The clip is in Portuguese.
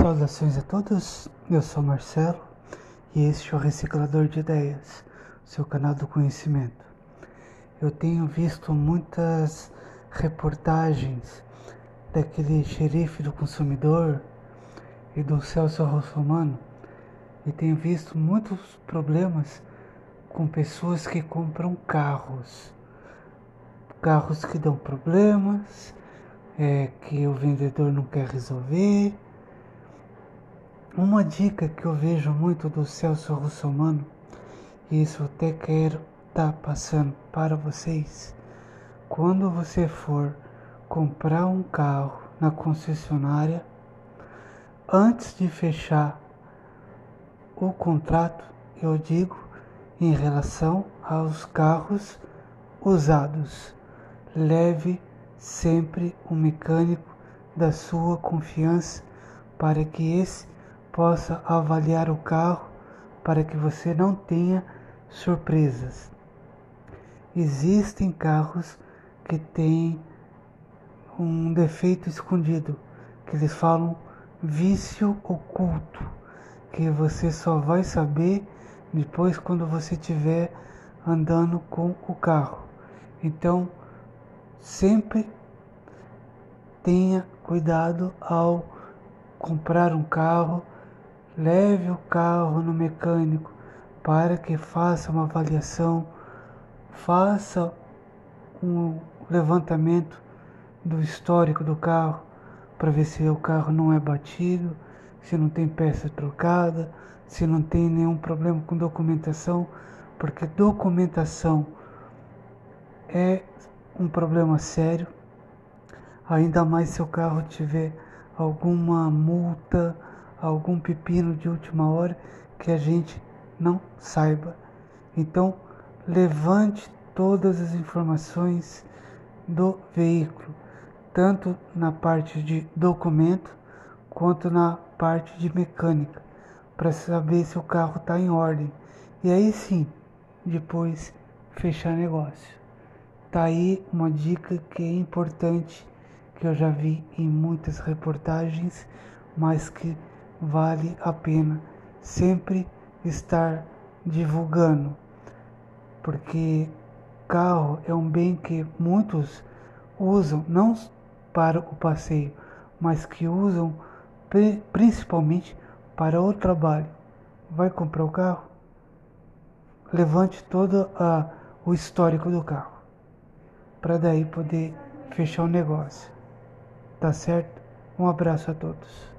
Saudações a todos, eu sou Marcelo e este é o Reciclador de Ideias, seu canal do conhecimento. Eu tenho visto muitas reportagens daquele xerife do consumidor e do Celso Russomano e tenho visto muitos problemas com pessoas que compram carros. Carros que dão problemas, é, que o vendedor não quer resolver uma dica que eu vejo muito do Celso Russomano, e isso até quero estar tá passando para vocês, quando você for comprar um carro na concessionária, antes de fechar o contrato, eu digo em relação aos carros usados, leve sempre um mecânico da sua confiança para que esse possa avaliar o carro para que você não tenha surpresas. Existem carros que têm um defeito escondido, que eles falam vício oculto, que você só vai saber depois quando você estiver andando com o carro. Então, sempre tenha cuidado ao comprar um carro Leve o carro no mecânico para que faça uma avaliação, faça um levantamento do histórico do carro para ver se o carro não é batido, se não tem peça trocada, se não tem nenhum problema com documentação, porque documentação é um problema sério, ainda mais se o carro tiver alguma multa algum pepino de última hora que a gente não saiba. Então, levante todas as informações do veículo, tanto na parte de documento quanto na parte de mecânica, para saber se o carro está em ordem. E aí sim, depois fechar negócio. Tá aí uma dica que é importante que eu já vi em muitas reportagens, mas que vale a pena sempre estar divulgando, porque carro é um bem que muitos usam não para o passeio, mas que usam principalmente para o trabalho. Vai comprar o carro? Levante todo a, o histórico do carro, para daí poder fechar o negócio. Tá certo? Um abraço a todos.